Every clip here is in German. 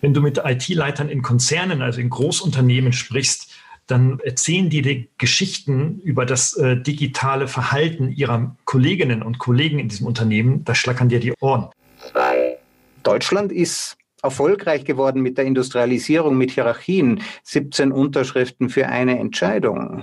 Wenn du mit IT-Leitern in Konzernen, also in Großunternehmen sprichst, dann erzählen die dir Geschichten über das äh, digitale Verhalten ihrer Kolleginnen und Kollegen in diesem Unternehmen. Da schlackern dir die Ohren. Deutschland ist erfolgreich geworden mit der Industrialisierung, mit Hierarchien. 17 Unterschriften für eine Entscheidung.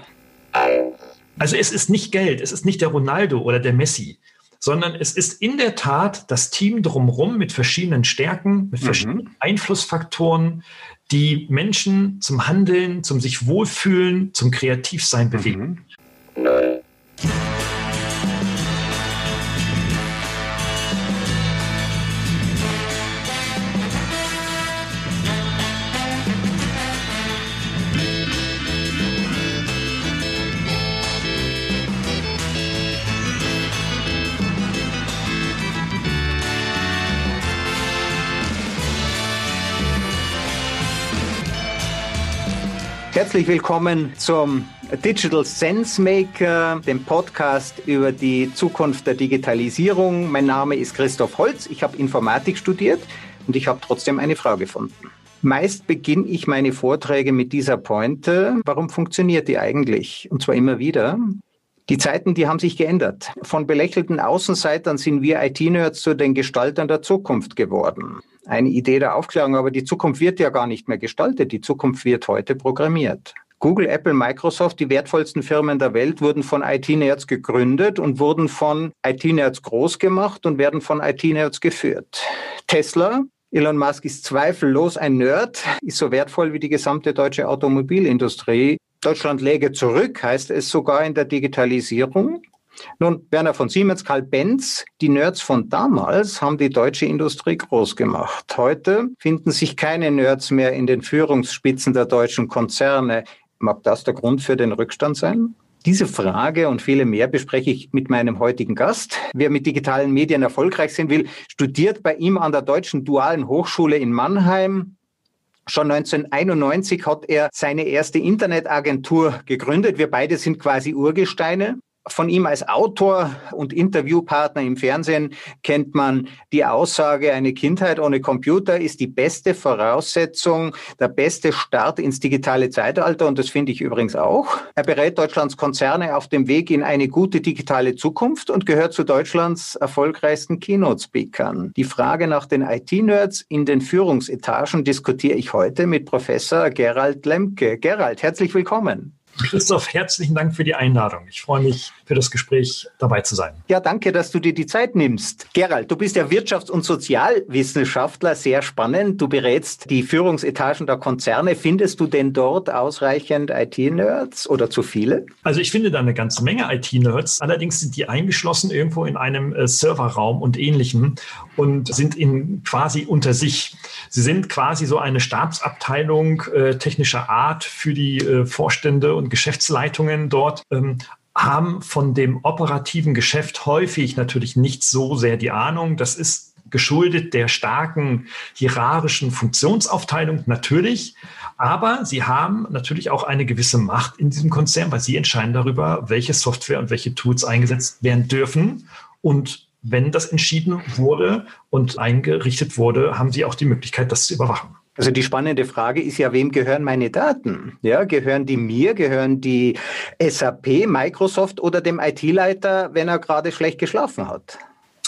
Also es ist nicht Geld, es ist nicht der Ronaldo oder der Messi, sondern es ist in der Tat das Team drumherum mit verschiedenen Stärken, mit mhm. verschiedenen mhm. Einflussfaktoren, die Menschen zum Handeln, zum sich wohlfühlen, zum Kreativsein bewegen. Mhm. Herzlich willkommen zum Digital Sense Maker, dem Podcast über die Zukunft der Digitalisierung. Mein Name ist Christoph Holz. Ich habe Informatik studiert und ich habe trotzdem eine Frage gefunden. Meist beginne ich meine Vorträge mit dieser Pointe. Warum funktioniert die eigentlich? Und zwar immer wieder. Die Zeiten, die haben sich geändert. Von belächelten Außenseitern sind wir IT-Nerds zu den Gestaltern der Zukunft geworden eine Idee der Aufklärung, aber die Zukunft wird ja gar nicht mehr gestaltet. Die Zukunft wird heute programmiert. Google, Apple, Microsoft, die wertvollsten Firmen der Welt, wurden von IT-Nerds gegründet und wurden von IT-Nerds groß gemacht und werden von IT-Nerds geführt. Tesla, Elon Musk ist zweifellos ein Nerd, ist so wertvoll wie die gesamte deutsche Automobilindustrie. Deutschland läge zurück, heißt es sogar in der Digitalisierung. Nun, Werner von Siemens, Karl Benz, die Nerds von damals haben die deutsche Industrie groß gemacht. Heute finden sich keine Nerds mehr in den Führungsspitzen der deutschen Konzerne. Mag das der Grund für den Rückstand sein? Diese Frage und viele mehr bespreche ich mit meinem heutigen Gast. Wer mit digitalen Medien erfolgreich sein will, studiert bei ihm an der Deutschen Dualen Hochschule in Mannheim. Schon 1991 hat er seine erste Internetagentur gegründet. Wir beide sind quasi Urgesteine. Von ihm als Autor und Interviewpartner im Fernsehen kennt man die Aussage, eine Kindheit ohne Computer ist die beste Voraussetzung, der beste Start ins digitale Zeitalter und das finde ich übrigens auch. Er berät Deutschlands Konzerne auf dem Weg in eine gute digitale Zukunft und gehört zu Deutschlands erfolgreichsten Keynote-Speakern. Die Frage nach den IT-Nerds in den Führungsetagen diskutiere ich heute mit Professor Gerald Lemke. Gerald, herzlich willkommen. Christoph, herzlichen Dank für die Einladung. Ich freue mich, für das Gespräch dabei zu sein. Ja, danke, dass du dir die Zeit nimmst. Gerald, du bist ja Wirtschafts- und Sozialwissenschaftler, sehr spannend. Du berätst die Führungsetagen der Konzerne. Findest du denn dort ausreichend IT-Nerds oder zu viele? Also ich finde da eine ganze Menge IT-Nerds. Allerdings sind die eingeschlossen irgendwo in einem äh, Serverraum und ähnlichem und sind in quasi unter sich. Sie sind quasi so eine Stabsabteilung äh, technischer Art für die äh, Vorstände und Geschäftsleitungen dort. Ähm, haben von dem operativen Geschäft häufig natürlich nicht so sehr die Ahnung. Das ist geschuldet der starken hierarchischen Funktionsaufteilung natürlich. Aber sie haben natürlich auch eine gewisse Macht in diesem Konzern, weil sie entscheiden darüber, welche Software und welche Tools eingesetzt werden dürfen. Und wenn das entschieden wurde und eingerichtet wurde, haben sie auch die Möglichkeit, das zu überwachen. Also die spannende Frage ist ja, wem gehören meine Daten? Ja, gehören die mir, gehören die SAP, Microsoft oder dem IT-Leiter, wenn er gerade schlecht geschlafen hat?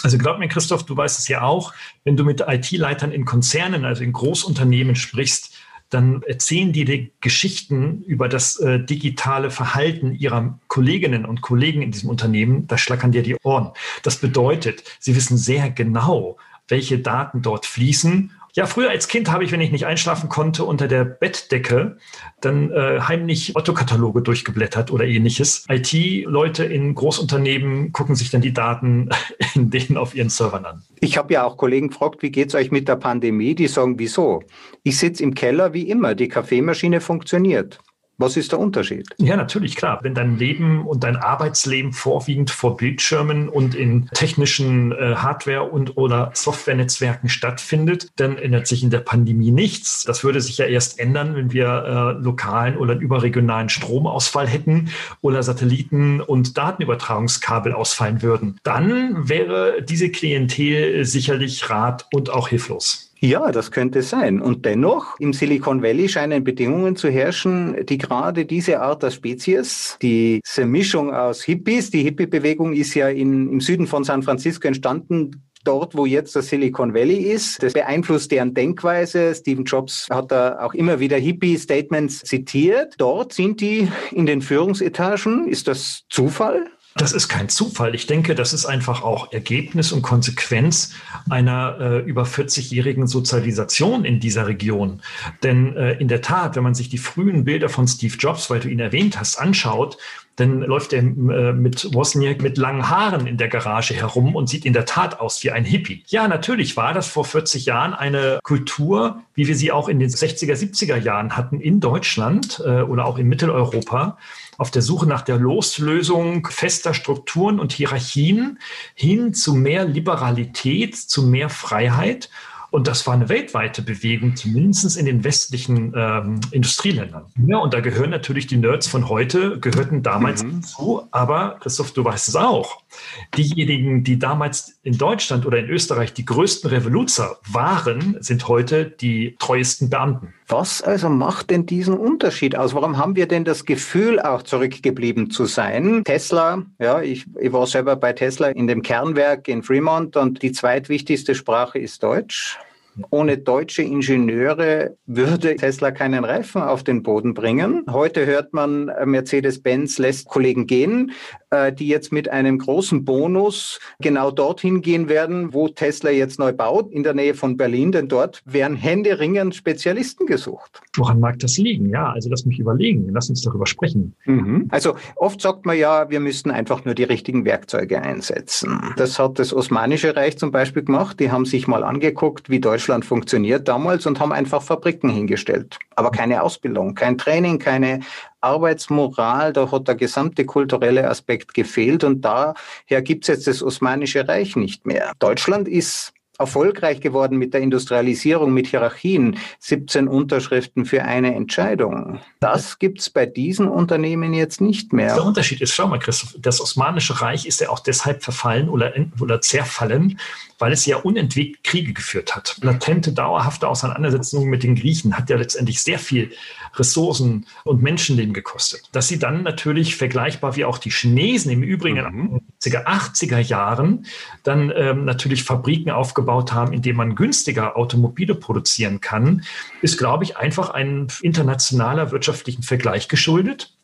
Also glaub mir, Christoph, du weißt es ja auch, wenn du mit IT-Leitern in Konzernen, also in Großunternehmen sprichst, dann erzählen die dir Geschichten über das äh, digitale Verhalten ihrer Kolleginnen und Kollegen in diesem Unternehmen. Da schlackern dir die Ohren. Das bedeutet, sie wissen sehr genau, welche Daten dort fließen ja, früher als Kind habe ich, wenn ich nicht einschlafen konnte, unter der Bettdecke dann äh, heimlich Otto-Kataloge durchgeblättert oder ähnliches. IT-Leute in Großunternehmen gucken sich dann die Daten in denen auf ihren Servern an. Ich habe ja auch Kollegen gefragt, wie geht es euch mit der Pandemie? Die sagen, wieso? Ich sitze im Keller wie immer, die Kaffeemaschine funktioniert. Was ist der Unterschied? Ja, natürlich, klar. Wenn dein Leben und dein Arbeitsleben vorwiegend vor Bildschirmen und in technischen äh, Hardware- und oder Softwarenetzwerken stattfindet, dann ändert sich in der Pandemie nichts. Das würde sich ja erst ändern, wenn wir äh, lokalen oder überregionalen Stromausfall hätten oder Satelliten- und Datenübertragungskabel ausfallen würden. Dann wäre diese Klientel sicherlich rat und auch hilflos. Ja, das könnte sein. Und dennoch, im Silicon Valley scheinen Bedingungen zu herrschen, die gerade diese Art der Spezies, diese Mischung aus Hippies, die Hippie-Bewegung ist ja in, im Süden von San Francisco entstanden, dort, wo jetzt das Silicon Valley ist. Das beeinflusst deren Denkweise. Stephen Jobs hat da auch immer wieder Hippie-Statements zitiert. Dort sind die in den Führungsetagen. Ist das Zufall? Das ist kein Zufall. Ich denke, das ist einfach auch Ergebnis und Konsequenz einer äh, über 40-jährigen Sozialisation in dieser Region. Denn äh, in der Tat, wenn man sich die frühen Bilder von Steve Jobs, weil du ihn erwähnt hast, anschaut, dann läuft er äh, mit Wozniak mit langen Haaren in der Garage herum und sieht in der Tat aus wie ein Hippie. Ja, natürlich war das vor 40 Jahren eine Kultur, wie wir sie auch in den 60er, 70er Jahren hatten in Deutschland äh, oder auch in Mitteleuropa auf der Suche nach der Loslösung fester Strukturen und Hierarchien hin zu mehr Liberalität, zu mehr Freiheit. Und das war eine weltweite Bewegung, zumindest in den westlichen ähm, Industrieländern. Ja, und da gehören natürlich die Nerds von heute, gehörten damals mhm. dazu. Aber Christoph, du weißt es auch. Diejenigen, die damals in Deutschland oder in Österreich die größten Revoluzer waren, sind heute die treuesten Beamten. Was also macht denn diesen Unterschied aus? Warum haben wir denn das Gefühl, auch zurückgeblieben zu sein? Tesla, ja, ich, ich war selber bei Tesla in dem Kernwerk in Fremont und die zweitwichtigste Sprache ist Deutsch. Ohne deutsche Ingenieure würde Tesla keinen Reifen auf den Boden bringen. Heute hört man, äh, Mercedes-Benz lässt Kollegen gehen, äh, die jetzt mit einem großen Bonus genau dorthin gehen werden, wo Tesla jetzt neu baut, in der Nähe von Berlin, denn dort werden händeringend Spezialisten gesucht. Woran mag das liegen? Ja, also lass mich überlegen, lass uns darüber sprechen. Mhm. Also oft sagt man ja, wir müssten einfach nur die richtigen Werkzeuge einsetzen. Das hat das Osmanische Reich zum Beispiel gemacht. Die haben sich mal angeguckt, wie Deutschland Deutschland funktioniert damals und haben einfach Fabriken hingestellt. Aber keine Ausbildung, kein Training, keine Arbeitsmoral, da hat der gesamte kulturelle Aspekt gefehlt und daher gibt es jetzt das Osmanische Reich nicht mehr. Deutschland ist erfolgreich geworden mit der Industrialisierung, mit Hierarchien, 17 Unterschriften für eine Entscheidung. Das gibt es bei diesen Unternehmen jetzt nicht mehr. Der Unterschied ist, schau mal, Christoph, das Osmanische Reich ist ja auch deshalb verfallen oder, oder zerfallen, weil es ja unentwegt Kriege geführt hat. Latente, dauerhafte Auseinandersetzungen mit den Griechen hat ja letztendlich sehr viel Ressourcen und Menschenleben gekostet. Dass sie dann natürlich vergleichbar wie auch die Chinesen im Übrigen mhm. in den 80er Jahren dann ähm, natürlich Fabriken aufgebaut haben, in denen man günstiger Automobile produzieren kann, ist, glaube ich, einfach ein internationaler wirtschaftlichen Vergleich geschuldet.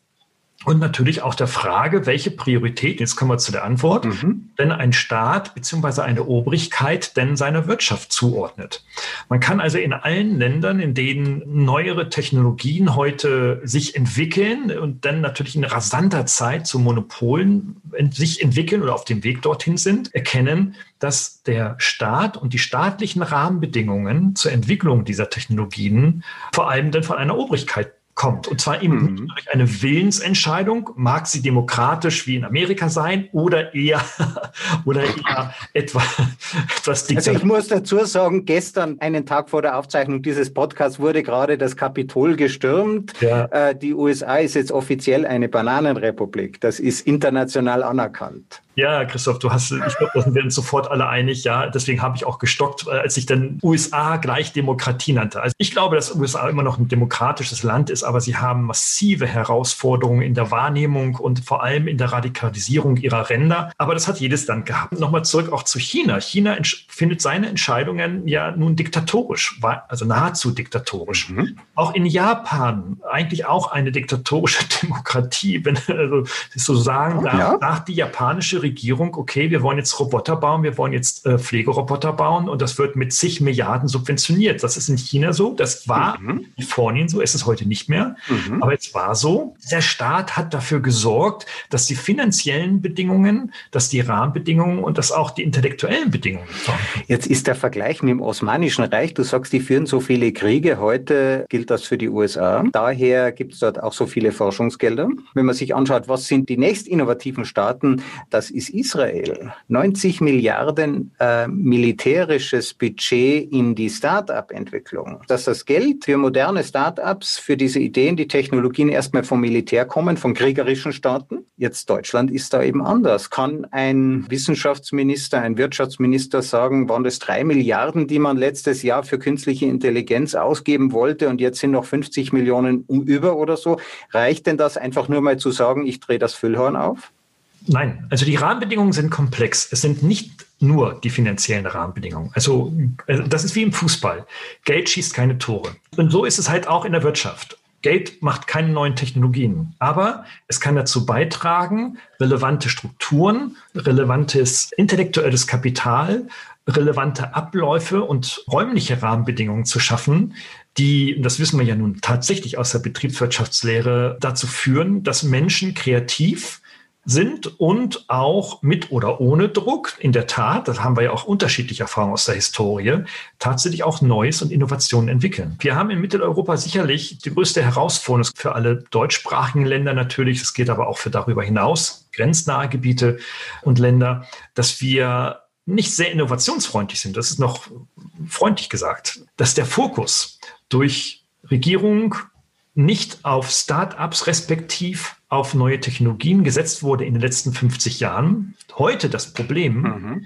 Und natürlich auch der Frage, welche Priorität, jetzt kommen wir zu der Antwort, mhm. denn ein Staat bzw. eine Obrigkeit denn seiner Wirtschaft zuordnet. Man kann also in allen Ländern, in denen neuere Technologien heute sich entwickeln und dann natürlich in rasanter Zeit zu Monopolen sich entwickeln oder auf dem Weg dorthin sind, erkennen, dass der Staat und die staatlichen Rahmenbedingungen zur Entwicklung dieser Technologien vor allem dann von einer Obrigkeit kommt. Und zwar eben mhm. durch eine Willensentscheidung, mag sie demokratisch wie in Amerika sein oder eher, oder eher etwa, etwas Also ich muss dazu sagen, gestern, einen Tag vor der Aufzeichnung dieses Podcasts, wurde gerade das Kapitol gestürmt. Ja. Äh, die USA ist jetzt offiziell eine Bananenrepublik. Das ist international anerkannt. Ja, Christoph, du hast, ich glaube, da sind wir uns sofort alle einig. Ja, deswegen habe ich auch gestockt, äh, als ich dann USA gleich Demokratie nannte. Also ich glaube, dass USA immer noch ein demokratisches Land ist, aber sie haben massive Herausforderungen in der Wahrnehmung und vor allem in der Radikalisierung ihrer Ränder. Aber das hat jedes Land gehabt. Nochmal zurück auch zu China. China findet seine Entscheidungen ja nun diktatorisch, also nahezu diktatorisch. Mhm. Auch in Japan eigentlich auch eine diktatorische Demokratie, wenn also so sagen ja. nach die japanische Regierung, okay, wir wollen jetzt Roboter bauen, wir wollen jetzt äh, Pflegeroboter bauen und das wird mit zig Milliarden subventioniert. Das ist in China so, das war mhm. in Kalifornien so, ist es heute nicht mehr, mhm. aber es war so. Der Staat hat dafür gesorgt, dass die finanziellen Bedingungen, dass die Rahmenbedingungen und dass auch die intellektuellen Bedingungen. Jetzt ist der Vergleich mit dem Osmanischen Reich, du sagst, die führen so viele Kriege, heute gilt das für die USA. Daher gibt es dort auch so viele Forschungsgelder. Wenn man sich anschaut, was sind die nächst innovativen Staaten, das ist Israel. 90 Milliarden äh, militärisches Budget in die Start-up-Entwicklung. Dass das Geld für moderne Start-ups, für diese Ideen, die Technologien erstmal vom Militär kommen, von kriegerischen Staaten. Jetzt Deutschland ist da eben anders. Kann ein Wissenschaftsminister, ein Wirtschaftsminister sagen, waren das drei Milliarden, die man letztes Jahr für künstliche Intelligenz ausgeben wollte und jetzt sind noch 50 Millionen über oder so? Reicht denn das einfach nur mal zu sagen, ich drehe das Füllhorn auf? Nein, also die Rahmenbedingungen sind komplex. Es sind nicht nur die finanziellen Rahmenbedingungen. Also äh, das ist wie im Fußball. Geld schießt keine Tore. Und so ist es halt auch in der Wirtschaft. Geld macht keine neuen Technologien, aber es kann dazu beitragen, relevante Strukturen, relevantes intellektuelles Kapital, relevante Abläufe und räumliche Rahmenbedingungen zu schaffen, die, das wissen wir ja nun tatsächlich aus der Betriebswirtschaftslehre, dazu führen, dass Menschen kreativ sind und auch mit oder ohne Druck, in der Tat, das haben wir ja auch unterschiedliche Erfahrungen aus der Historie, tatsächlich auch Neues und Innovationen entwickeln. Wir haben in Mitteleuropa sicherlich die größte Herausforderung für alle deutschsprachigen Länder natürlich, es geht aber auch für darüber hinaus, grenznahe Gebiete und Länder, dass wir nicht sehr innovationsfreundlich sind. Das ist noch freundlich gesagt, dass der Fokus durch Regierung nicht auf Start-ups respektiv auf neue Technologien gesetzt wurde in den letzten 50 Jahren. Heute das Problem, mhm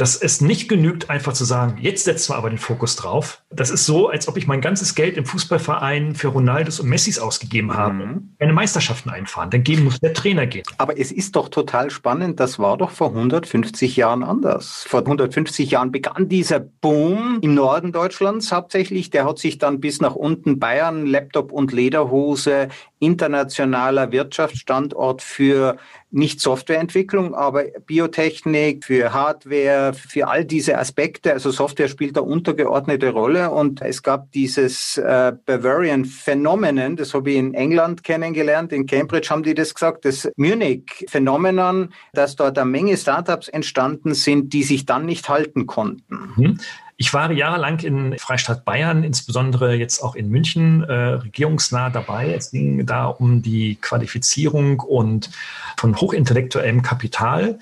dass es nicht genügt, einfach zu sagen, jetzt setzen wir aber den Fokus drauf. Das ist so, als ob ich mein ganzes Geld im Fußballverein für Ronaldos und Messis ausgegeben habe, mhm. keine Meisterschaften einfahren. Dagegen muss der Trainer gehen. Aber es ist doch total spannend, das war doch vor 150 Jahren anders. Vor 150 Jahren begann dieser Boom im Norden Deutschlands hauptsächlich. Der hat sich dann bis nach unten Bayern, Laptop und Lederhose, internationaler Wirtschaftsstandort für nicht Softwareentwicklung, aber Biotechnik, für Hardware, für all diese Aspekte. Also Software spielt da untergeordnete Rolle und es gab dieses äh, Bavarian Phenomenon, das habe ich in England kennengelernt, in Cambridge haben die das gesagt, das Munich Phänomenon, dass dort eine Menge Startups entstanden sind, die sich dann nicht halten konnten. Mhm. Ich war jahrelang in Freistaat Bayern, insbesondere jetzt auch in München, äh, regierungsnah dabei. Es ging da um die Qualifizierung und von hochintellektuellem Kapital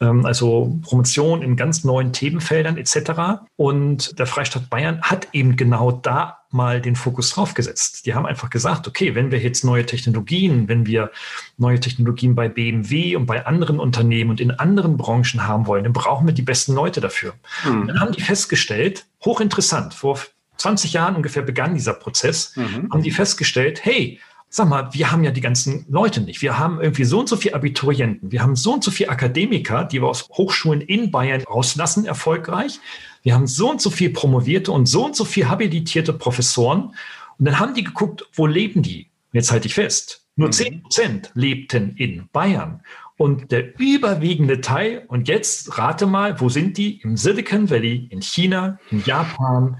ähm, also Promotion in ganz neuen Themenfeldern etc. Und der Freistaat Bayern hat eben genau da mal den Fokus drauf gesetzt. Die haben einfach gesagt, okay, wenn wir jetzt neue Technologien, wenn wir neue Technologien bei BMW und bei anderen Unternehmen und in anderen Branchen haben wollen, dann brauchen wir die besten Leute dafür. Mhm. Dann haben die festgestellt, hochinteressant, vor 20 Jahren ungefähr begann dieser Prozess, mhm. haben die festgestellt, hey, sag mal, wir haben ja die ganzen Leute nicht. Wir haben irgendwie so und so viele Abiturienten. Wir haben so und so viele Akademiker, die wir aus Hochschulen in Bayern rauslassen, erfolgreich. Wir haben so und so viele Promovierte und so und so viele habilitierte Professoren. Und dann haben die geguckt, wo leben die? jetzt halte ich fest. Nur zehn mhm. Prozent lebten in Bayern. Und der überwiegende Teil, und jetzt rate mal, wo sind die? Im Silicon Valley, in China, in Japan,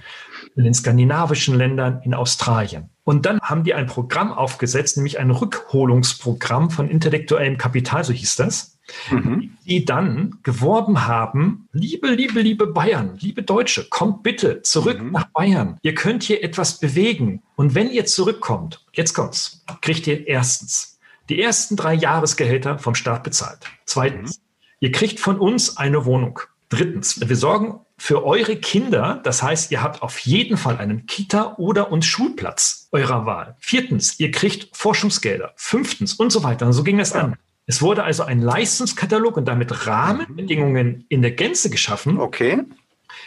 in den skandinavischen Ländern, in Australien. Und dann haben die ein Programm aufgesetzt, nämlich ein Rückholungsprogramm von intellektuellem Kapital, so hieß das, mhm. die dann geworben haben, liebe, liebe, liebe Bayern, liebe Deutsche, kommt bitte zurück mhm. nach Bayern. Ihr könnt hier etwas bewegen. Und wenn ihr zurückkommt, jetzt kommt's, kriegt ihr erstens die ersten drei Jahresgehälter vom Staat bezahlt. Zweitens, mhm. ihr kriegt von uns eine Wohnung. Drittens, wir sorgen für eure Kinder, das heißt, ihr habt auf jeden Fall einen Kita- oder und Schulplatz eurer Wahl. Viertens, ihr kriegt Forschungsgelder. Fünftens und so weiter. Und so ging das an. Es wurde also ein Leistungskatalog und damit Rahmenbedingungen in der Gänze geschaffen. Okay.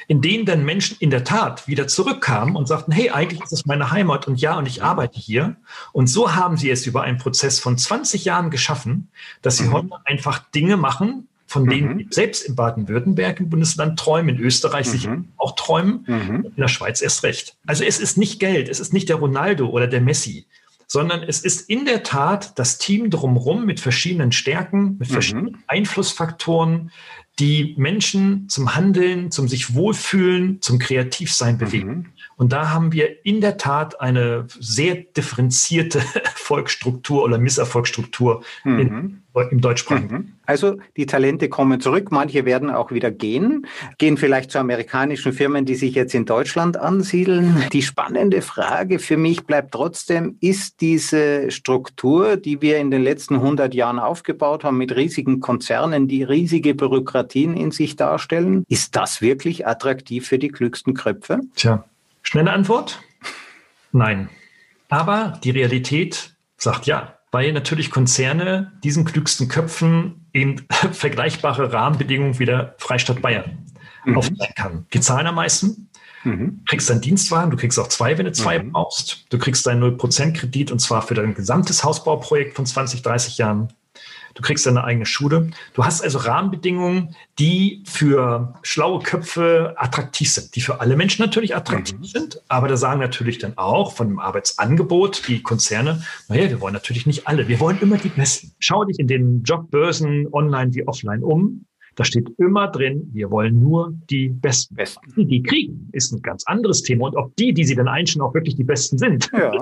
In denen dann Menschen in der Tat wieder zurückkamen und sagten, hey, eigentlich ist es meine Heimat und ja, und ich arbeite hier. Und so haben sie es über einen Prozess von 20 Jahren geschaffen, dass sie mhm. heute einfach Dinge machen, von denen mhm. selbst in Baden-Württemberg im Bundesland träumen, in Österreich mhm. sich auch träumen, mhm. in der Schweiz erst recht. Also es ist nicht Geld, es ist nicht der Ronaldo oder der Messi, sondern es ist in der Tat das Team drumherum mit verschiedenen Stärken, mit mhm. verschiedenen Einflussfaktoren, die Menschen zum Handeln, zum sich wohlfühlen, zum Kreativsein bewegen. Und da haben wir in der Tat eine sehr differenzierte Erfolgsstruktur oder Misserfolgsstruktur mhm. in im deutschsprachigen. Mhm. Also die Talente kommen zurück, manche werden auch wieder gehen, gehen vielleicht zu amerikanischen Firmen, die sich jetzt in Deutschland ansiedeln. Die spannende Frage für mich bleibt trotzdem, ist diese Struktur, die wir in den letzten 100 Jahren aufgebaut haben mit riesigen Konzernen, die riesige Bürokratien in sich darstellen, ist das wirklich attraktiv für die klügsten Köpfe? Tja, schnelle Antwort? Nein. Aber die Realität sagt ja weil natürlich Konzerne diesen klügsten Köpfen eben vergleichbare Rahmenbedingungen wie der Freistaat Bayern mhm. aufzeigen kann. Die zahlen am meisten. Mhm. Kriegst deinen Dienstwagen, du kriegst auch zwei, wenn du zwei mhm. brauchst. Du kriegst deinen 0% Kredit und zwar für dein gesamtes Hausbauprojekt von 20, 30 Jahren. Du kriegst deine eigene Schule. Du hast also Rahmenbedingungen, die für schlaue Köpfe attraktiv sind, die für alle Menschen natürlich attraktiv mhm. sind. Aber da sagen natürlich dann auch von dem Arbeitsangebot die Konzerne, naja, wir wollen natürlich nicht alle. Wir wollen immer die Besten. Schau dich in den Jobbörsen online wie offline um. Da steht immer drin, wir wollen nur die Besten. Besten. Die, die kriegen, ist ein ganz anderes Thema. Und ob die, die sie dann einstellen, auch wirklich die Besten sind. Ja.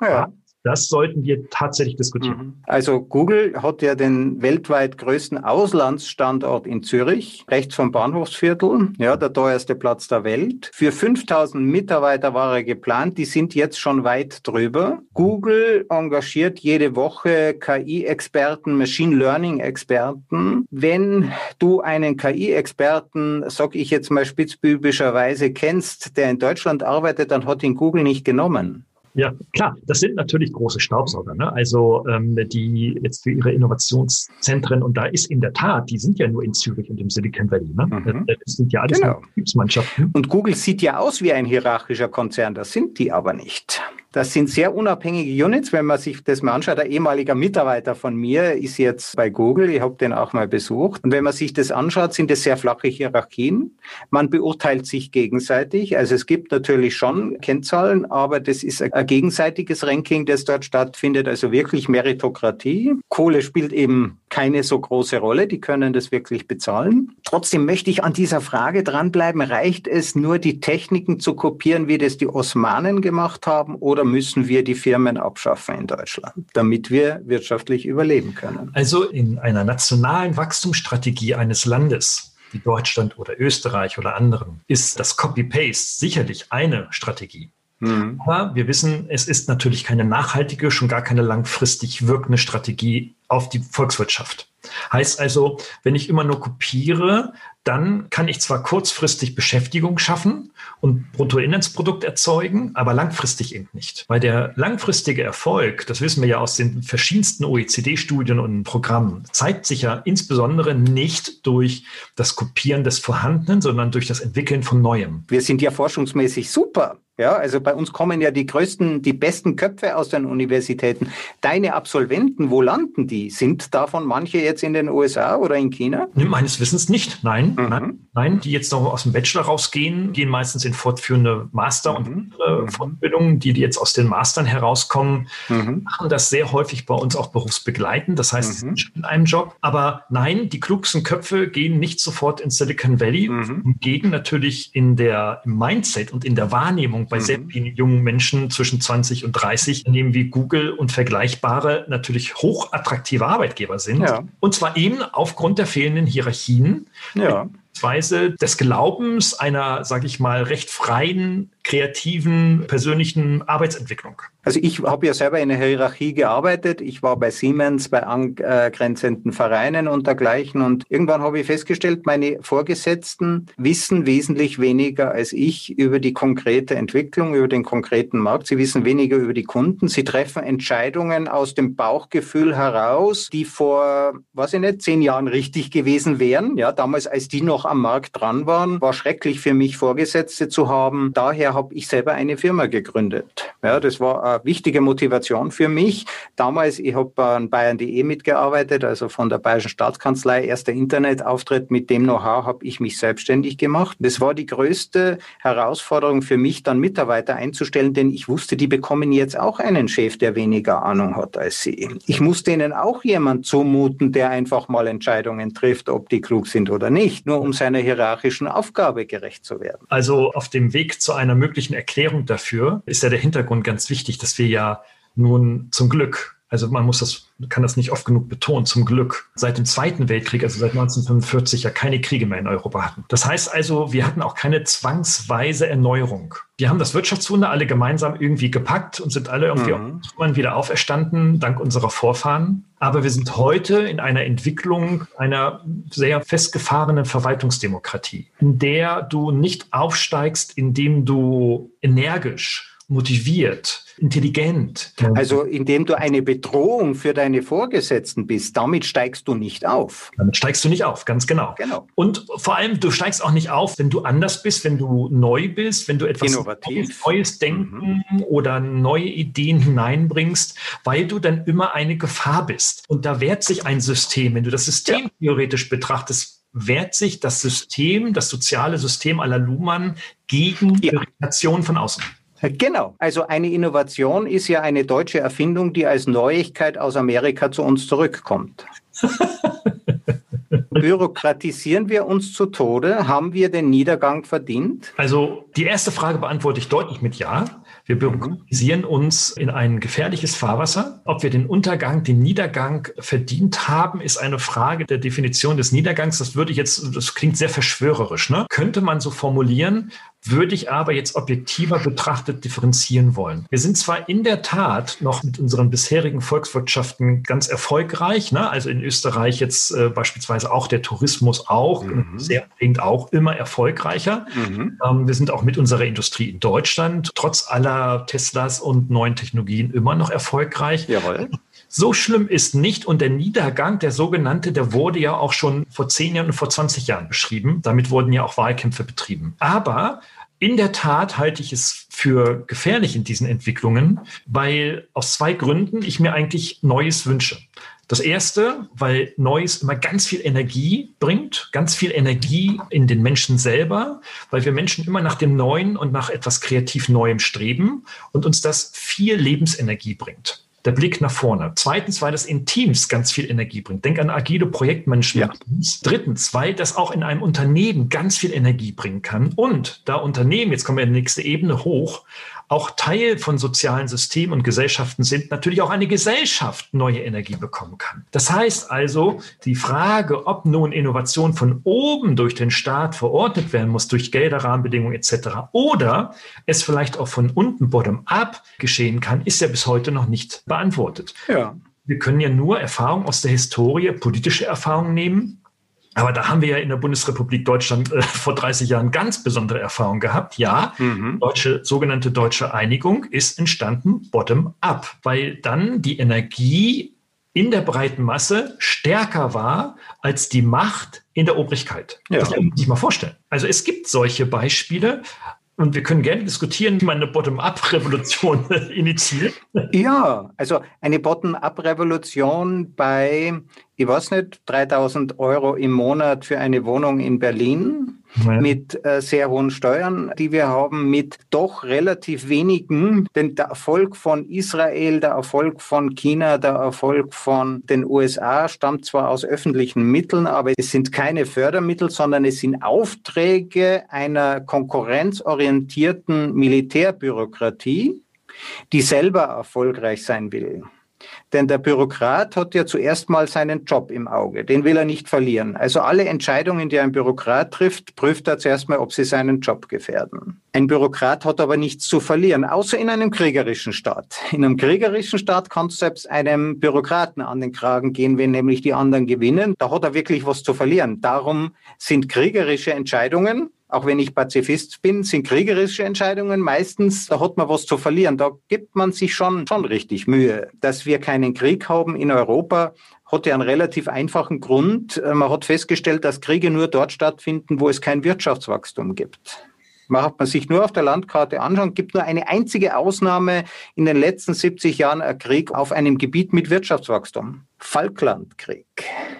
Ja. Das sollten wir tatsächlich diskutieren. Mhm. Also Google hat ja den weltweit größten Auslandsstandort in Zürich, rechts vom Bahnhofsviertel, ja, der teuerste Platz der Welt. Für 5000 Mitarbeiter war er geplant, die sind jetzt schon weit drüber. Google engagiert jede Woche KI-Experten, Machine Learning-Experten. Wenn du einen KI-Experten, sag ich jetzt mal spitzbübischerweise, kennst, der in Deutschland arbeitet, dann hat ihn Google nicht genommen. Ja, klar, das sind natürlich große Staubsauger, ne? also ähm, die jetzt für ihre Innovationszentren und da ist in der Tat, die sind ja nur in Zürich und im Silicon Valley. Ne? Mhm. Das sind ja alles genau. Betriebsmannschaften. Und Google sieht ja aus wie ein hierarchischer Konzern, das sind die aber nicht. Das sind sehr unabhängige Units, wenn man sich das mal anschaut. Ein ehemaliger Mitarbeiter von mir ist jetzt bei Google, ich habe den auch mal besucht. Und wenn man sich das anschaut, sind es sehr flache Hierarchien. Man beurteilt sich gegenseitig. Also es gibt natürlich schon Kennzahlen, aber das ist ein gegenseitiges Ranking, das dort stattfindet, also wirklich Meritokratie. Kohle spielt eben keine so große Rolle, die können das wirklich bezahlen. Trotzdem möchte ich an dieser Frage dranbleiben, reicht es nur, die Techniken zu kopieren, wie das die Osmanen gemacht haben, oder oder müssen wir die Firmen abschaffen in Deutschland, damit wir wirtschaftlich überleben können? Also in einer nationalen Wachstumsstrategie eines Landes, wie Deutschland oder Österreich oder anderen, ist das Copy-Paste sicherlich eine Strategie. Mhm. Aber wir wissen, es ist natürlich keine nachhaltige, schon gar keine langfristig wirkende Strategie auf die Volkswirtschaft. Heißt also, wenn ich immer nur kopiere, dann kann ich zwar kurzfristig Beschäftigung schaffen und Bruttoinlandsprodukt erzeugen, aber langfristig eben nicht. Weil der langfristige Erfolg, das wissen wir ja aus den verschiedensten OECD-Studien und Programmen, zeigt sich ja insbesondere nicht durch das Kopieren des Vorhandenen, sondern durch das Entwickeln von Neuem. Wir sind ja forschungsmäßig super. Ja, also bei uns kommen ja die größten, die besten Köpfe aus den Universitäten. Deine Absolventen, wo landen die? Sind davon manche jetzt in den USA oder in China? Meines Wissens nicht. Nein, mhm. nein, nein. Die jetzt noch aus dem Bachelor rausgehen, gehen meistens in fortführende Master- und mhm. äh, Fortbildungen. Die, die jetzt aus den Mastern herauskommen, mhm. machen das sehr häufig bei uns auch berufsbegleitend. Das heißt, sie mhm. sind in einem Job. Aber nein, die klugsten Köpfe gehen nicht sofort ins Silicon Valley. Mhm. Hingegen natürlich in der, im Mindset und in der Wahrnehmung Wahrnehmung bei mhm. sehr vielen jungen Menschen zwischen 20 und 30, nehmen wie Google und vergleichbare natürlich hochattraktive Arbeitgeber sind. Ja. Und zwar eben aufgrund der fehlenden Hierarchien. Ja. Weise des Glaubens einer, sage ich mal, recht freien, kreativen, persönlichen Arbeitsentwicklung. Also ich habe ja selber in der Hierarchie gearbeitet. Ich war bei Siemens, bei angrenzenden Vereinen und dergleichen. Und irgendwann habe ich festgestellt, meine Vorgesetzten wissen wesentlich weniger als ich über die konkrete Entwicklung, über den konkreten Markt. Sie wissen weniger über die Kunden. Sie treffen Entscheidungen aus dem Bauchgefühl heraus, die vor, weiß ich nicht, zehn Jahren richtig gewesen wären. Ja, damals, als die noch am Markt dran waren, war schrecklich für mich, Vorgesetzte zu haben. Daher habe ich selber eine Firma gegründet. Ja, das war eine wichtige Motivation für mich. Damals, ich habe an Bayern.de mitgearbeitet, also von der Bayerischen Staatskanzlei, erster Internetauftritt. Mit dem Know-how habe ich mich selbstständig gemacht. Das war die größte Herausforderung für mich, dann Mitarbeiter einzustellen, denn ich wusste, die bekommen jetzt auch einen Chef, der weniger Ahnung hat als sie. Ich muss denen auch jemand zumuten, der einfach mal Entscheidungen trifft, ob die klug sind oder nicht, nur um seiner hierarchischen Aufgabe gerecht zu werden. Also auf dem Weg zu einer möglichen Erklärung dafür ist ja der Hintergrund ganz wichtig, dass wir ja nun zum Glück Also man muss das, kann das nicht oft genug betonen, zum Glück. Seit dem Zweiten Weltkrieg, also seit 1945, ja keine Kriege mehr in Europa hatten. Das heißt also, wir hatten auch keine zwangsweise Erneuerung. Wir haben das Wirtschaftswunder alle gemeinsam irgendwie gepackt und sind alle irgendwie mhm. wieder auferstanden, dank unserer Vorfahren. Aber wir sind heute in einer Entwicklung einer sehr festgefahrenen Verwaltungsdemokratie, in der du nicht aufsteigst, indem du energisch motiviert, intelligent. Also indem du eine Bedrohung für deine Vorgesetzten bist, damit steigst du nicht auf. Damit steigst du nicht auf, ganz genau. genau. Und vor allem, du steigst auch nicht auf, wenn du anders bist, wenn du neu bist, wenn du etwas Innovativ. Neues Denken mhm. oder neue Ideen hineinbringst, weil du dann immer eine Gefahr bist. Und da wehrt sich ein System, wenn du das System ja. theoretisch betrachtest, wehrt sich das System, das soziale System aller Luhmann gegen ja. Irritation von außen. Genau. Also eine Innovation ist ja eine deutsche Erfindung, die als Neuigkeit aus Amerika zu uns zurückkommt. Bürokratisieren wir uns zu Tode? Haben wir den Niedergang verdient? Also die erste Frage beantworte ich deutlich mit Ja. Wir bürokratisieren uns in ein gefährliches Fahrwasser. Ob wir den Untergang, den Niedergang verdient haben, ist eine Frage der Definition des Niedergangs. Das würde ich jetzt, das klingt sehr verschwörerisch, ne? Könnte man so formulieren, würde ich aber jetzt objektiver betrachtet differenzieren wollen. Wir sind zwar in der Tat noch mit unseren bisherigen Volkswirtschaften ganz erfolgreich, ne? also in Österreich jetzt äh, beispielsweise auch der Tourismus auch, mhm. sehr bringt auch immer erfolgreicher. Mhm. Ähm, wir sind auch mit unserer Industrie in Deutschland trotz aller Teslas und neuen Technologien immer noch erfolgreich. Jawohl. So schlimm ist nicht. Und der Niedergang, der sogenannte, der wurde ja auch schon vor zehn Jahren und vor 20 Jahren beschrieben. Damit wurden ja auch Wahlkämpfe betrieben. Aber in der Tat halte ich es für gefährlich in diesen Entwicklungen, weil aus zwei Gründen ich mir eigentlich Neues wünsche. Das erste, weil Neues immer ganz viel Energie bringt, ganz viel Energie in den Menschen selber, weil wir Menschen immer nach dem Neuen und nach etwas kreativ Neuem streben und uns das viel Lebensenergie bringt der Blick nach vorne. Zweitens, weil das in Teams ganz viel Energie bringt. Denk an agile Projektmanagement. Ja. Drittens, weil das auch in einem Unternehmen ganz viel Energie bringen kann. Und da Unternehmen, jetzt kommen wir in die nächste Ebene hoch, auch Teil von sozialen Systemen und Gesellschaften sind, natürlich auch eine Gesellschaft neue Energie bekommen kann. Das heißt also, die Frage, ob nun Innovation von oben durch den Staat verordnet werden muss, durch Gelder, Rahmenbedingungen etc., oder es vielleicht auch von unten bottom-up geschehen kann, ist ja bis heute noch nicht beantwortet. Ja. Wir können ja nur Erfahrungen aus der Historie, politische Erfahrungen nehmen, aber da haben wir ja in der Bundesrepublik Deutschland äh, vor 30 Jahren ganz besondere Erfahrungen gehabt. Ja, mhm. deutsche, sogenannte deutsche Einigung ist entstanden bottom-up, weil dann die Energie in der breiten Masse stärker war als die Macht in der Obrigkeit. Ja. Das muss man sich mal vorstellen. Also es gibt solche Beispiele, und wir können gerne diskutieren, wie man eine Bottom-up-Revolution initiiert. Ja, also eine Bottom-up-Revolution bei, ich weiß nicht, 3000 Euro im Monat für eine Wohnung in Berlin ja. mit äh, sehr hohen Steuern, die wir haben, mit doch relativ wenigen. Denn der Erfolg von Israel, der Erfolg von China, der Erfolg von den USA stammt zwar aus öffentlichen Mitteln, aber es sind keine Fördermittel, sondern es sind Aufträge einer konkurrenzorientierten Militärbürokratie, die selber erfolgreich sein will. Denn der Bürokrat hat ja zuerst mal seinen Job im Auge. Den will er nicht verlieren. Also alle Entscheidungen, die ein Bürokrat trifft, prüft er zuerst mal, ob sie seinen Job gefährden. Ein Bürokrat hat aber nichts zu verlieren, außer in einem kriegerischen Staat. In einem kriegerischen Staat kann es selbst einem Bürokraten an den Kragen gehen, wenn nämlich die anderen gewinnen. Da hat er wirklich was zu verlieren. Darum sind kriegerische Entscheidungen auch wenn ich Pazifist bin, sind kriegerische Entscheidungen meistens, da hat man was zu verlieren. Da gibt man sich schon, schon richtig Mühe. Dass wir keinen Krieg haben in Europa, hat ja einen relativ einfachen Grund. Man hat festgestellt, dass Kriege nur dort stattfinden, wo es kein Wirtschaftswachstum gibt. Macht man sich nur auf der Landkarte anschauen, gibt nur eine einzige Ausnahme in den letzten 70 Jahren ein Krieg auf einem Gebiet mit Wirtschaftswachstum. Falklandkrieg.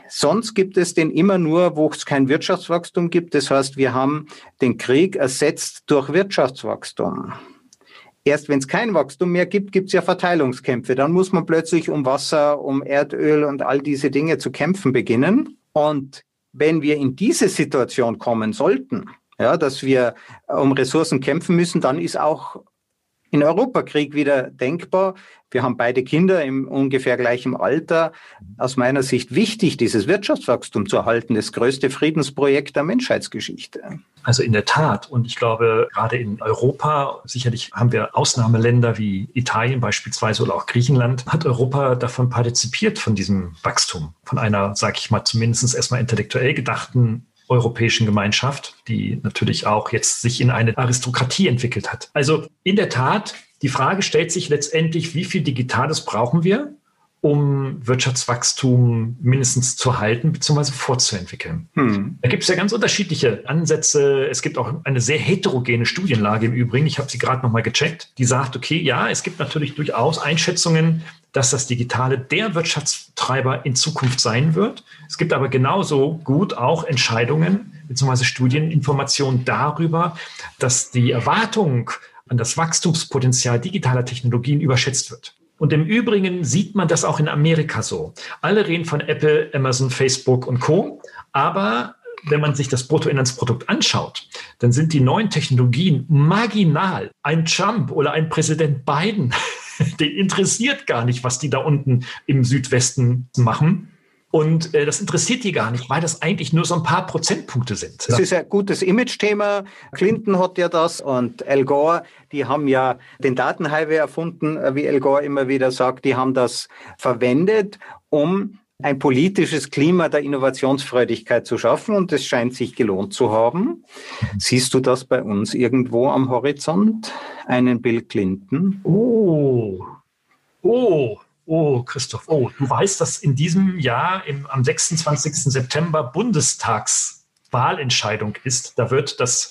Sonst gibt es den immer nur, wo es kein Wirtschaftswachstum gibt. Das heißt, wir haben den Krieg ersetzt durch Wirtschaftswachstum. Erst wenn es kein Wachstum mehr gibt, gibt es ja Verteilungskämpfe. Dann muss man plötzlich um Wasser, um Erdöl und all diese Dinge zu kämpfen beginnen. Und wenn wir in diese Situation kommen sollten, ja, dass wir um Ressourcen kämpfen müssen, dann ist auch in Europakrieg wieder denkbar. Wir haben beide Kinder im ungefähr gleichen Alter. Aus meiner Sicht wichtig, dieses Wirtschaftswachstum zu erhalten, das größte Friedensprojekt der Menschheitsgeschichte. Also in der Tat. Und ich glaube, gerade in Europa, sicherlich haben wir Ausnahmeländer wie Italien beispielsweise oder auch Griechenland, hat Europa davon partizipiert, von diesem Wachstum, von einer, sage ich mal, zumindest erstmal intellektuell gedachten europäischen Gemeinschaft, die natürlich auch jetzt sich in eine Aristokratie entwickelt hat. Also in der Tat, die Frage stellt sich letztendlich, wie viel Digitales brauchen wir, um Wirtschaftswachstum mindestens zu halten bzw. fortzuentwickeln. Hm. Da gibt es ja ganz unterschiedliche Ansätze. Es gibt auch eine sehr heterogene Studienlage im Übrigen. Ich habe sie gerade nochmal gecheckt. Die sagt, okay, ja, es gibt natürlich durchaus Einschätzungen, dass das Digitale der Wirtschaftstreiber in Zukunft sein wird. Es gibt aber genauso gut auch Entscheidungen bzw. Studieninformationen darüber, dass die Erwartung an das Wachstumspotenzial digitaler Technologien überschätzt wird. Und im Übrigen sieht man das auch in Amerika so. Alle reden von Apple, Amazon, Facebook und Co. Aber wenn man sich das Bruttoinlandsprodukt anschaut, dann sind die neuen Technologien marginal. Ein Trump oder ein Präsident Biden, den interessiert gar nicht, was die da unten im Südwesten machen. Und äh, das interessiert die gar nicht, weil das eigentlich nur so ein paar Prozentpunkte sind. Das ist ein gutes Image-Thema. Clinton hat ja das und Al Gore, die haben ja den Datenhighway erfunden, wie Al Gore immer wieder sagt. Die haben das verwendet, um ein politisches Klima der Innovationsfreudigkeit zu schaffen und es scheint sich gelohnt zu haben. Siehst du das bei uns irgendwo am Horizont? Einen Bill Clinton? Oh, oh, Oh, Christoph, oh, du weißt, dass in diesem Jahr im, am 26. September Bundestagswahlentscheidung ist. Da wird das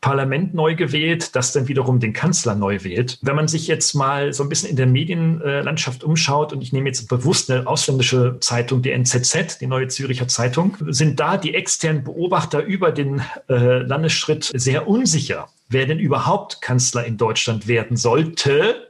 Parlament neu gewählt, das dann wiederum den Kanzler neu wählt. Wenn man sich jetzt mal so ein bisschen in der Medienlandschaft umschaut, und ich nehme jetzt bewusst eine ausländische Zeitung, die NZZ, die Neue Züricher Zeitung, sind da die externen Beobachter über den äh, Landesschritt sehr unsicher, wer denn überhaupt Kanzler in Deutschland werden sollte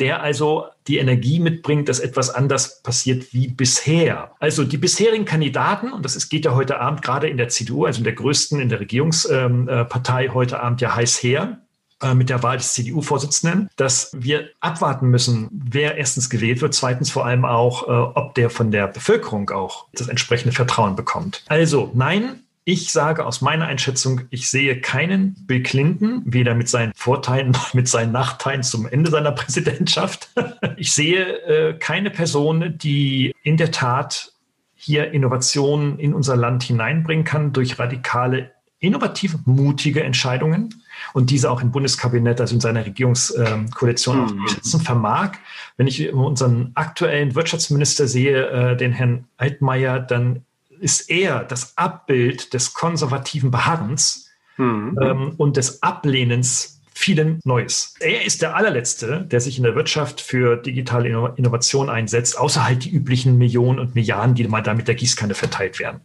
der also die Energie mitbringt, dass etwas anders passiert wie bisher. Also die bisherigen Kandidaten, und das ist, geht ja heute Abend gerade in der CDU, also in der größten, in der Regierungspartei heute Abend ja heiß her, äh, mit der Wahl des CDU-Vorsitzenden, dass wir abwarten müssen, wer erstens gewählt wird, zweitens vor allem auch, äh, ob der von der Bevölkerung auch das entsprechende Vertrauen bekommt. Also nein, ich sage aus meiner Einschätzung, ich sehe keinen Bill Clinton, weder mit seinen Vorteilen noch mit seinen Nachteilen zum Ende seiner Präsidentschaft. Ich sehe äh, keine Person, die in der Tat hier Innovationen in unser Land hineinbringen kann durch radikale, innovative, mutige Entscheidungen und diese auch im Bundeskabinett, also in seiner Regierungskoalition ähm, auch vermag. Wenn ich unseren aktuellen Wirtschaftsminister sehe, äh, den Herrn Altmaier, dann ist er das Abbild des konservativen Beharrens mhm. ähm, und des Ablehnens vielen Neues. Er ist der allerletzte, der sich in der Wirtschaft für digitale Innovation einsetzt, außer halt die üblichen Millionen und Milliarden, die mal da mit der Gießkanne verteilt werden.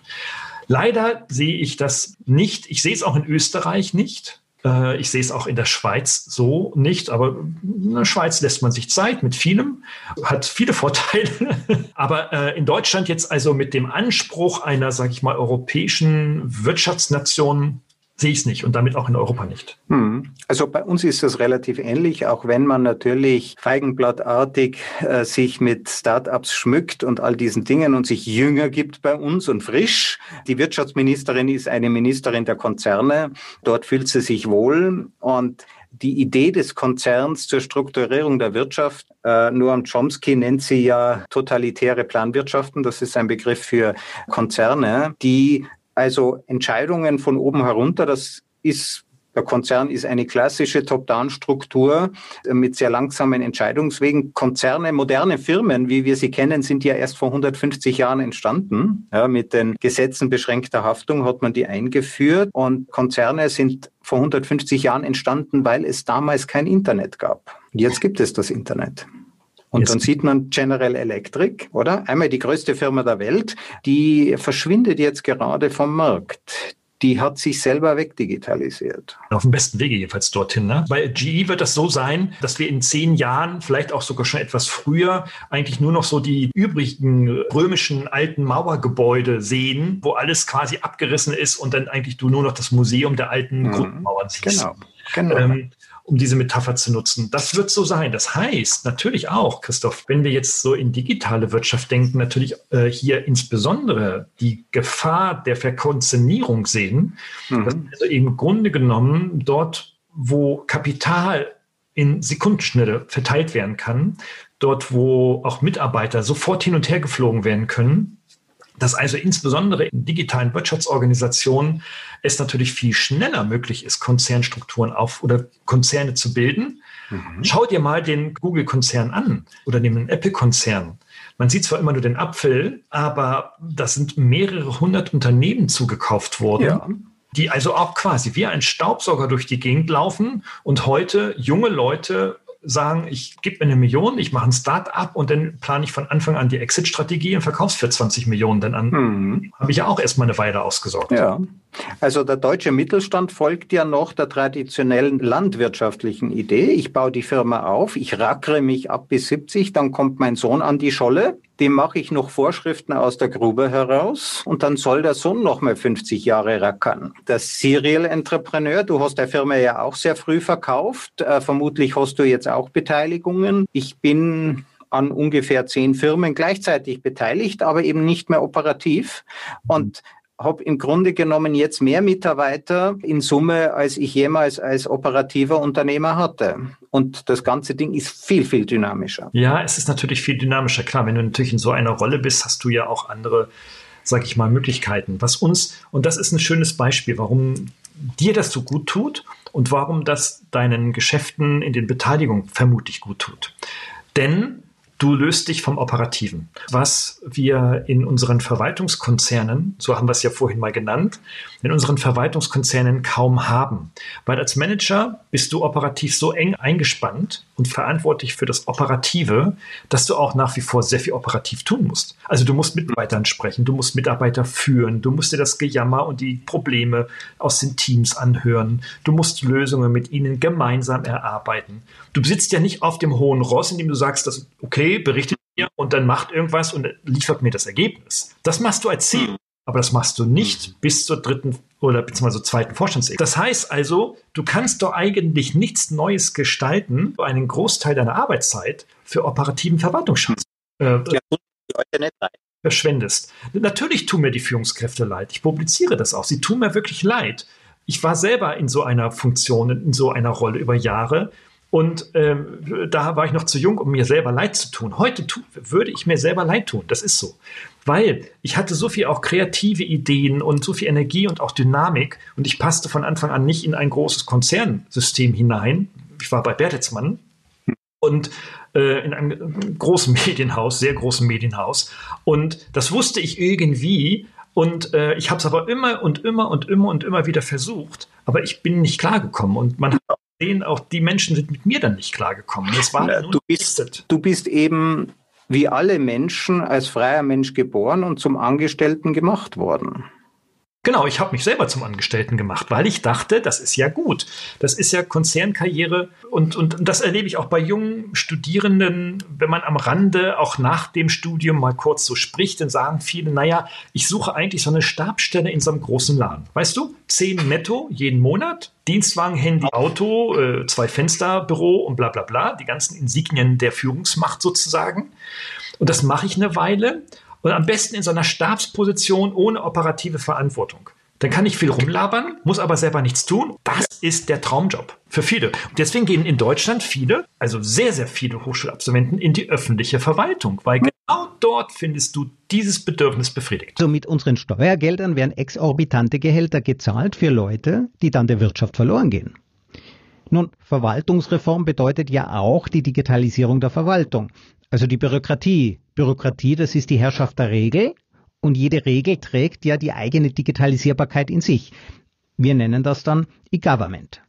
Leider sehe ich das nicht. Ich sehe es auch in Österreich nicht. Äh, ich sehe es auch in der Schweiz so nicht, aber in der Schweiz lässt man sich Zeit mit vielem, hat viele Vorteile. aber äh, in Deutschland jetzt also mit dem Anspruch einer, sage ich mal, europäischen Wirtschaftsnation sehe ich es nicht und damit auch in Europa nicht. Hm. Also bei uns ist das relativ ähnlich, auch wenn man natürlich feigenblattartig äh, sich mit Startups schmückt und all diesen Dingen und sich jünger gibt bei uns und frisch. Die Wirtschaftsministerin ist eine Ministerin der Konzerne. Dort fühlt sie sich wohl und die Idee des Konzerns zur Strukturierung der Wirtschaft, äh, Noam Chomsky nennt sie ja totalitäre Planwirtschaften, das ist ein Begriff für Konzerne, die also Entscheidungen von oben herunter, das ist der Konzern ist eine klassische Top-Down-Struktur mit sehr langsamen Entscheidungswegen. Konzerne, moderne Firmen, wie wir sie kennen, sind ja erst vor 150 Jahren entstanden. Ja, mit den Gesetzen beschränkter Haftung hat man die eingeführt und Konzerne sind vor 150 Jahren entstanden, weil es damals kein Internet gab. Jetzt gibt es das Internet. Und Jetzt. dann sieht man General Electric, oder? Einmal die größte Firma der Welt, die verschwindet jetzt gerade vom Markt die hat sich selber wegdigitalisiert. Auf dem besten Wege jedenfalls dorthin. Ne? Bei GE wird das so sein, dass wir in zehn Jahren, vielleicht auch sogar schon etwas früher, eigentlich nur noch so die übrigen römischen alten Mauergebäude sehen, wo alles quasi abgerissen ist und dann eigentlich du nur noch das Museum der alten mhm. Grundmauern siehst. Genau. genau. Ähm, um diese Metapher zu nutzen. Das wird so sein. Das heißt natürlich auch, Christoph, wenn wir jetzt so in digitale Wirtschaft denken, natürlich äh, hier insbesondere die Gefahr der Verkonzernierung sehen, mhm. dass also im Grunde genommen dort, wo Kapital in Sekundenschnelle verteilt werden kann, dort, wo auch Mitarbeiter sofort hin und her geflogen werden können, dass also insbesondere in digitalen Wirtschaftsorganisationen es natürlich viel schneller möglich ist, Konzernstrukturen auf oder Konzerne zu bilden. Mhm. Schau dir mal den Google-Konzern an oder den Apple-Konzern. Man sieht zwar immer nur den Apfel, aber das sind mehrere hundert Unternehmen zugekauft worden. Ja. Die also auch quasi wie ein Staubsauger durch die Gegend laufen und heute junge Leute sagen, ich gebe mir eine Million, ich mache ein Start-up und dann plane ich von Anfang an die Exit-Strategie und verkaufe es für 20 Millionen dann an. Mhm. Habe ich ja auch erstmal eine Weile ausgesorgt. Ja. Also der deutsche Mittelstand folgt ja noch der traditionellen landwirtschaftlichen Idee. Ich baue die Firma auf, ich rackere mich ab bis 70, dann kommt mein Sohn an die Scholle, dem mache ich noch Vorschriften aus der Grube heraus und dann soll der Sohn noch mal 50 Jahre rackern. Der Serial Entrepreneur, du hast der Firma ja auch sehr früh verkauft, äh, vermutlich hast du jetzt auch Beteiligungen. Ich bin an ungefähr zehn Firmen gleichzeitig beteiligt, aber eben nicht mehr operativ. Und habe im Grunde genommen jetzt mehr Mitarbeiter in Summe, als ich jemals als operativer Unternehmer hatte. Und das ganze Ding ist viel, viel dynamischer. Ja, es ist natürlich viel dynamischer. Klar, wenn du natürlich in so einer Rolle bist, hast du ja auch andere, sag ich mal, Möglichkeiten. Was uns, und das ist ein schönes Beispiel, warum dir das so gut tut und warum das deinen Geschäften in den Beteiligungen vermutlich gut tut. Denn Du löst dich vom Operativen. Was wir in unseren Verwaltungskonzernen, so haben wir es ja vorhin mal genannt, in unseren Verwaltungskonzernen kaum haben. Weil als Manager bist du operativ so eng eingespannt und verantwortlich für das Operative, dass du auch nach wie vor sehr viel operativ tun musst. Also du musst Mitarbeitern sprechen, du musst Mitarbeiter führen, du musst dir das Gejammer und die Probleme aus den Teams anhören, du musst Lösungen mit ihnen gemeinsam erarbeiten. Du sitzt ja nicht auf dem hohen Ross, indem du sagst, dass, okay, berichtet mir und dann macht irgendwas und liefert mir das Ergebnis. Das machst du als Ziel, aber das machst du nicht bis zur dritten oder beziehungsweise zweiten Vorstandsebene. Das heißt also, du kannst doch eigentlich nichts Neues gestalten, einen Großteil deiner Arbeitszeit für operativen Verwaltungsschutz. Äh, ja, verschwendest. Natürlich tun mir die Führungskräfte leid. Ich publiziere das auch. Sie tun mir wirklich leid. Ich war selber in so einer Funktion, in so einer Rolle über Jahre und ähm, da war ich noch zu jung, um mir selber leid zu tun. Heute tu, würde ich mir selber leid tun. Das ist so. Weil ich hatte so viel auch kreative Ideen und so viel Energie und auch Dynamik und ich passte von Anfang an nicht in ein großes Konzernsystem hinein. Ich war bei Bertelsmann und äh, in einem großen Medienhaus, sehr großen Medienhaus. Und das wusste ich irgendwie. Und äh, ich habe es aber immer und immer und immer und immer wieder versucht. Aber ich bin nicht klargekommen. Und man hat sehen, auch die Menschen sind mit mir dann nicht klargekommen. Das war ja, du, bist, du bist eben wie alle Menschen als freier Mensch geboren und zum Angestellten gemacht worden. Genau, ich habe mich selber zum Angestellten gemacht, weil ich dachte, das ist ja gut. Das ist ja Konzernkarriere und, und das erlebe ich auch bei jungen Studierenden, wenn man am Rande auch nach dem Studium mal kurz so spricht, dann sagen viele, naja, ich suche eigentlich so eine Stabsstelle in so einem großen Laden. Weißt du, zehn netto jeden Monat, Dienstwagen, Handy, Auto, äh, zwei Fenster, Büro und bla bla bla, die ganzen Insignien der Führungsmacht sozusagen. Und das mache ich eine Weile und am besten in so einer Stabsposition ohne operative Verantwortung. Dann kann ich viel rumlabern, muss aber selber nichts tun. Das ist der Traumjob für viele. Und deswegen gehen in Deutschland viele, also sehr, sehr viele Hochschulabsolventen in die öffentliche Verwaltung, weil genau dort findest du dieses Bedürfnis befriedigt. So mit unseren Steuergeldern werden exorbitante Gehälter gezahlt für Leute, die dann der Wirtschaft verloren gehen. Nun, Verwaltungsreform bedeutet ja auch die Digitalisierung der Verwaltung. Also die Bürokratie. Bürokratie, das ist die Herrschaft der Regel und jede Regel trägt ja die eigene Digitalisierbarkeit in sich. Wir nennen das dann E-Government.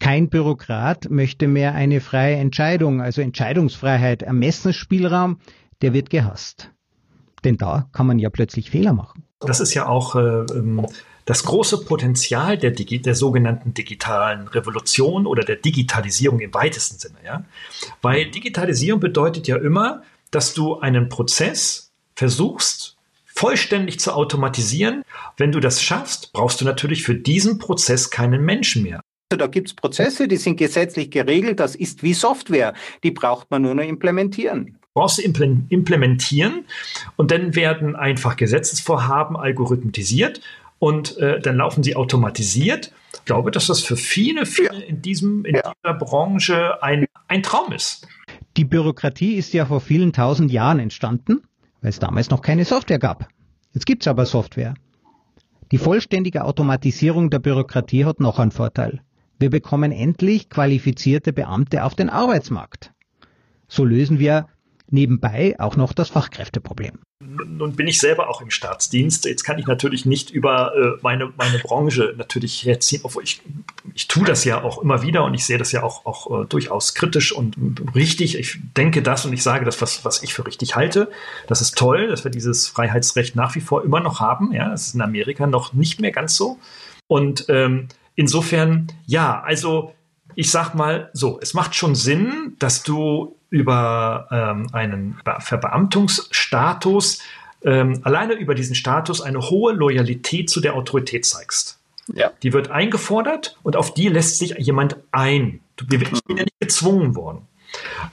Kein Bürokrat möchte mehr eine freie Entscheidung, also Entscheidungsfreiheit, Ermessensspielraum, der wird gehasst. Denn da kann man ja plötzlich Fehler machen. Das ist ja auch äh, das große Potenzial der, Digi der sogenannten digitalen Revolution oder der Digitalisierung im weitesten Sinne. Ja? Weil Digitalisierung bedeutet ja immer, dass du einen Prozess versuchst, vollständig zu automatisieren. Wenn du das schaffst, brauchst du natürlich für diesen Prozess keinen Menschen mehr. Da gibt es Prozesse, die sind gesetzlich geregelt. Das ist wie Software. Die braucht man nur noch implementieren. Brauchst du implementieren und dann werden einfach Gesetzesvorhaben algorithmisiert und äh, dann laufen sie automatisiert. Ich glaube, dass das für viele, viele ja. in, diesem, in ja. dieser Branche ein, ein Traum ist. Die Bürokratie ist ja vor vielen tausend Jahren entstanden, weil es damals noch keine Software gab. Jetzt gibt es aber Software. Die vollständige Automatisierung der Bürokratie hat noch einen Vorteil. Wir bekommen endlich qualifizierte Beamte auf den Arbeitsmarkt. So lösen wir nebenbei auch noch das Fachkräfteproblem. Nun bin ich selber auch im Staatsdienst. Jetzt kann ich natürlich nicht über äh, meine, meine Branche natürlich herziehen, obwohl ich, ich tue das ja auch immer wieder und ich sehe das ja auch, auch äh, durchaus kritisch und richtig. Ich denke das und ich sage das, was, was ich für richtig halte. Das ist toll, dass wir dieses Freiheitsrecht nach wie vor immer noch haben. Ja, das ist in Amerika noch nicht mehr ganz so. Und ähm, insofern, ja, also ich sag mal so, es macht schon Sinn, dass du über ähm, einen Verbeamtungsstatus, ähm, alleine über diesen Status eine hohe Loyalität zu der Autorität zeigst. Ja. Die wird eingefordert und auf die lässt sich jemand ein. Ich bin ja nicht gezwungen worden.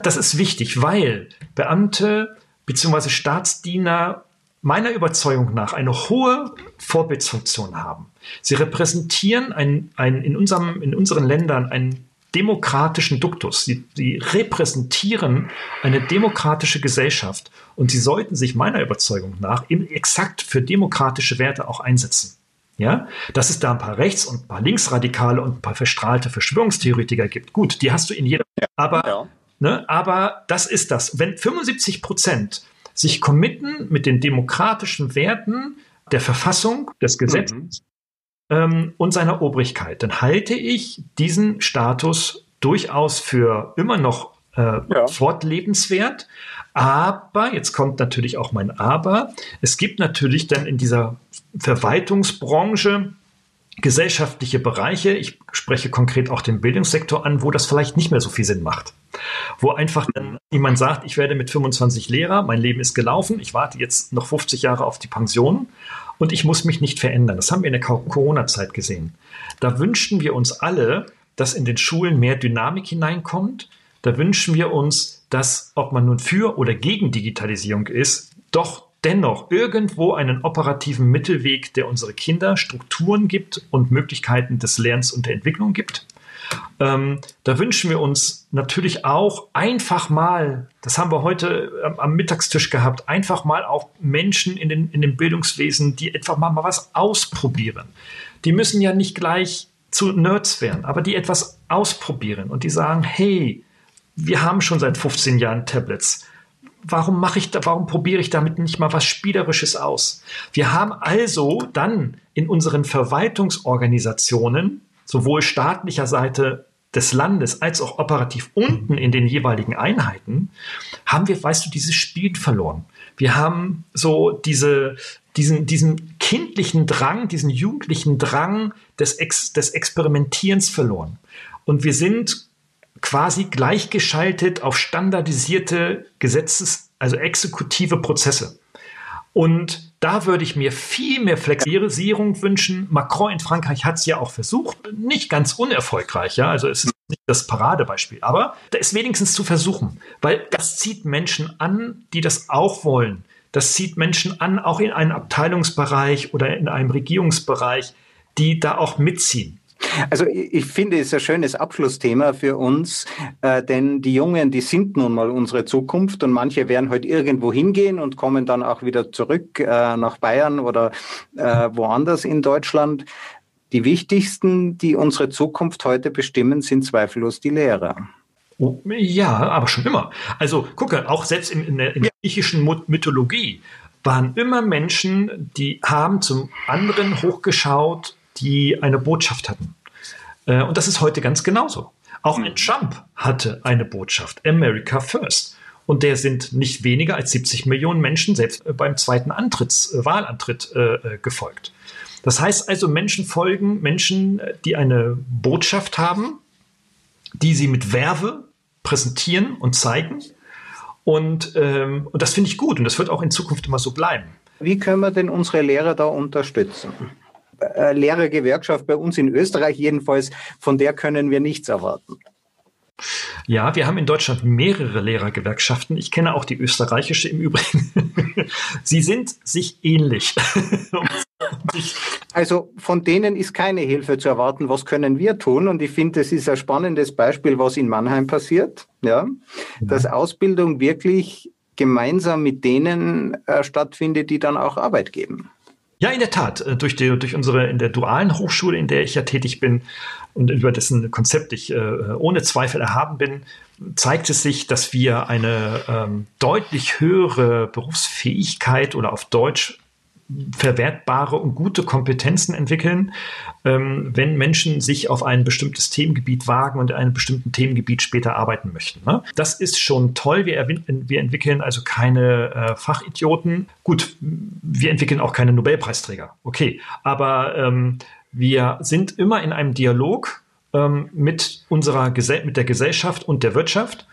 Das ist wichtig, weil Beamte bzw. Staatsdiener meiner Überzeugung nach eine hohe Vorbildfunktion haben. Sie repräsentieren ein, ein, in, unserem, in unseren Ländern ein demokratischen Duktus. Sie, sie repräsentieren eine demokratische Gesellschaft und sie sollten sich meiner Überzeugung nach eben exakt für demokratische Werte auch einsetzen. Ja, dass es da ein paar Rechts- und ein paar Linksradikale und ein paar verstrahlte Verschwörungstheoretiker gibt. Gut, die hast du in jeder. Ja, aber, ja. Ne, aber das ist das. Wenn 75 Prozent sich committen mit den demokratischen Werten der Verfassung, des Gesetzes, mhm ähm, und seiner Obrigkeit, dann halte ich diesen Status durchaus für immer noch äh, ja. fortlebenswert. Aber, jetzt kommt natürlich auch mein Aber, es gibt natürlich dann in dieser Verwaltungsbranche gesellschaftliche Bereiche, ich spreche konkret auch den Bildungssektor an, wo das vielleicht nicht mehr so viel Sinn macht. Wo einfach dann jemand sagt, ich werde mit 25 Lehrer, mein Leben ist gelaufen, ich warte jetzt noch 50 Jahre auf die Pension und ich muss mich nicht verändern. Das haben wir in der Corona-Zeit gesehen. Da wünschten wir uns alle, dass in den Schulen mehr Dynamik hineinkommt. Da wünschen wir uns, dass, ob man nun für oder gegen Digitalisierung ist, doch dennoch irgendwo einen operativen Mittelweg, der unsere Kinder Strukturen gibt und Möglichkeiten des Lernens und der Entwicklung gibt. Ähm, da wünschen wir uns natürlich auch einfach mal, das haben wir heute ähm, am Mittagstisch gehabt, einfach mal auch Menschen in, den, in dem Bildungswesen, die einfach mal, mal was ausprobieren. Die müssen ja nicht gleich zu Nerds werden, aber die etwas ausprobieren und die sagen, hey, wir haben schon seit 15 Jahren Tablets. Warum mache ich da, warum probiere ich damit nicht mal was Spielerisches aus? Wir haben also dann in unseren Verwaltungsorganisationen sowohl staatlicher Seite des Landes als auch operativ unten in den jeweiligen Einheiten, haben wir, weißt du, dieses Spiel verloren. Wir haben so diese, diesen, diesen kindlichen Drang, diesen jugendlichen Drang des, Ex, des Experimentierens verloren. Und wir sind quasi gleichgeschaltet auf standardisierte Gesetzes-, also exekutive Prozesse. Und da würde ich mir viel mehr Flexibilisierung wünschen. Macron in Frankreich hat es ja auch versucht, nicht ganz unerfolgreich, ja. Also es ist nicht das Paradebeispiel, aber da ist wenigstens zu versuchen, weil das zieht Menschen an, die das auch wollen. Das zieht Menschen an, auch in einem Abteilungsbereich oder in einem Regierungsbereich, die da auch mitziehen. Also ich finde es ein schönes Abschlussthema für uns, äh, denn die Jungen, die sind nun mal unsere Zukunft und manche werden heute halt irgendwo hingehen und kommen dann auch wieder zurück äh, nach Bayern oder äh, woanders in Deutschland. Die wichtigsten, die unsere Zukunft heute bestimmen, sind zweifellos die Lehrer. Oh, ja, aber schon immer. Also gucke, auch selbst in, in der, in der griechischen Mythologie waren immer Menschen, die haben zum anderen hochgeschaut die eine Botschaft hatten. Äh, und das ist heute ganz genauso. Auch ein Trump hatte eine Botschaft, America First. Und der sind nicht weniger als 70 Millionen Menschen selbst äh, beim zweiten Antritts, äh, Wahlantritt äh, gefolgt. Das heißt also, Menschen folgen Menschen, die eine Botschaft haben, die sie mit Werbe präsentieren und zeigen. Und, ähm, und das finde ich gut und das wird auch in Zukunft immer so bleiben. Wie können wir denn unsere Lehrer da unterstützen? Äh, Lehrergewerkschaft bei uns in Österreich jedenfalls, von der können wir nichts erwarten. Ja, wir haben in Deutschland mehrere Lehrergewerkschaften. Ich kenne auch die österreichische im Übrigen. Sie sind sich ähnlich. also von denen ist keine Hilfe zu erwarten. Was können wir tun? Und ich finde, es ist ein spannendes Beispiel, was in Mannheim passiert. Ja, ja. dass Ausbildung wirklich gemeinsam mit denen äh, stattfindet, die dann auch Arbeit geben. Ja, in der Tat. Äh, durch, die, durch unsere in der dualen Hochschule, in der ich ja tätig bin und über dessen Konzept ich äh, ohne Zweifel erhaben bin, zeigt es sich, dass wir eine ähm, deutlich höhere Berufsfähigkeit oder auf Deutsch verwertbare und gute Kompetenzen entwickeln, ähm, wenn Menschen sich auf ein bestimmtes Themengebiet wagen und in einem bestimmten Themengebiet später arbeiten möchten. Ne? Das ist schon toll. Wir, wir entwickeln also keine äh, Fachidioten. Gut, wir entwickeln auch keine Nobelpreisträger. Okay, aber ähm, wir sind immer in einem Dialog ähm, mit unserer Gesell mit der Gesellschaft und der Wirtschaft.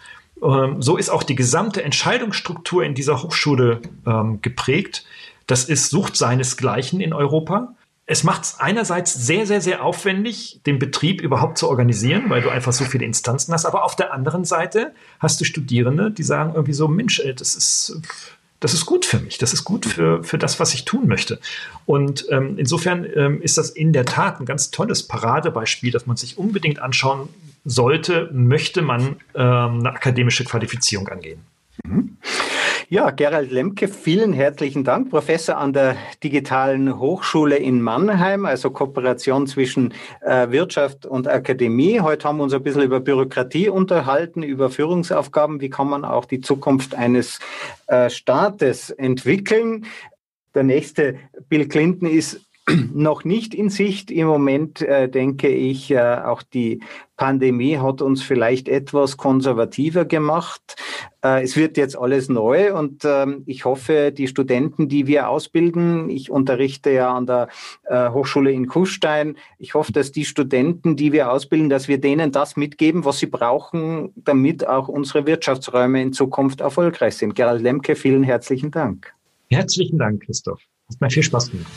Ähm, so ist auch die gesamte Entscheidungsstruktur in dieser Hochschule ähm, geprägt das ist Sucht seinesgleichen in Europa. Es macht es einerseits sehr, sehr, sehr aufwendig, den Betrieb überhaupt zu organisieren, weil du einfach so viele Instanzen hast. Aber auf der anderen Seite hast du Studierende, die sagen irgendwie so, Mensch, das ist, das ist gut für mich, das ist gut für, für das, was ich tun möchte. Und ähm, insofern ähm, ist das in der Tat ein ganz tolles Paradebeispiel, das man sich unbedingt anschauen sollte, möchte man ähm, eine akademische Qualifizierung angehen. Mhm. Ja, Gerald Lemke, vielen herzlichen Dank. Professor an der Digitalen Hochschule in Mannheim, also Kooperation zwischen äh, Wirtschaft und Akademie. Heute haben wir uns ein bisschen über Bürokratie unterhalten, über Führungsaufgaben. Wie kann man auch die Zukunft eines äh, Staates entwickeln? Der nächste Bill Clinton ist noch nicht in Sicht. Im Moment äh, denke ich, äh, auch die Pandemie hat uns vielleicht etwas konservativer gemacht. Äh, es wird jetzt alles neu und ähm, ich hoffe, die Studenten, die wir ausbilden, ich unterrichte ja an der äh, Hochschule in Kufstein, ich hoffe, dass die Studenten, die wir ausbilden, dass wir denen das mitgeben, was sie brauchen, damit auch unsere Wirtschaftsräume in Zukunft erfolgreich sind. Gerald Lemke, vielen herzlichen Dank. Herzlichen Dank, Christoph. Hat mir viel Spaß gemacht.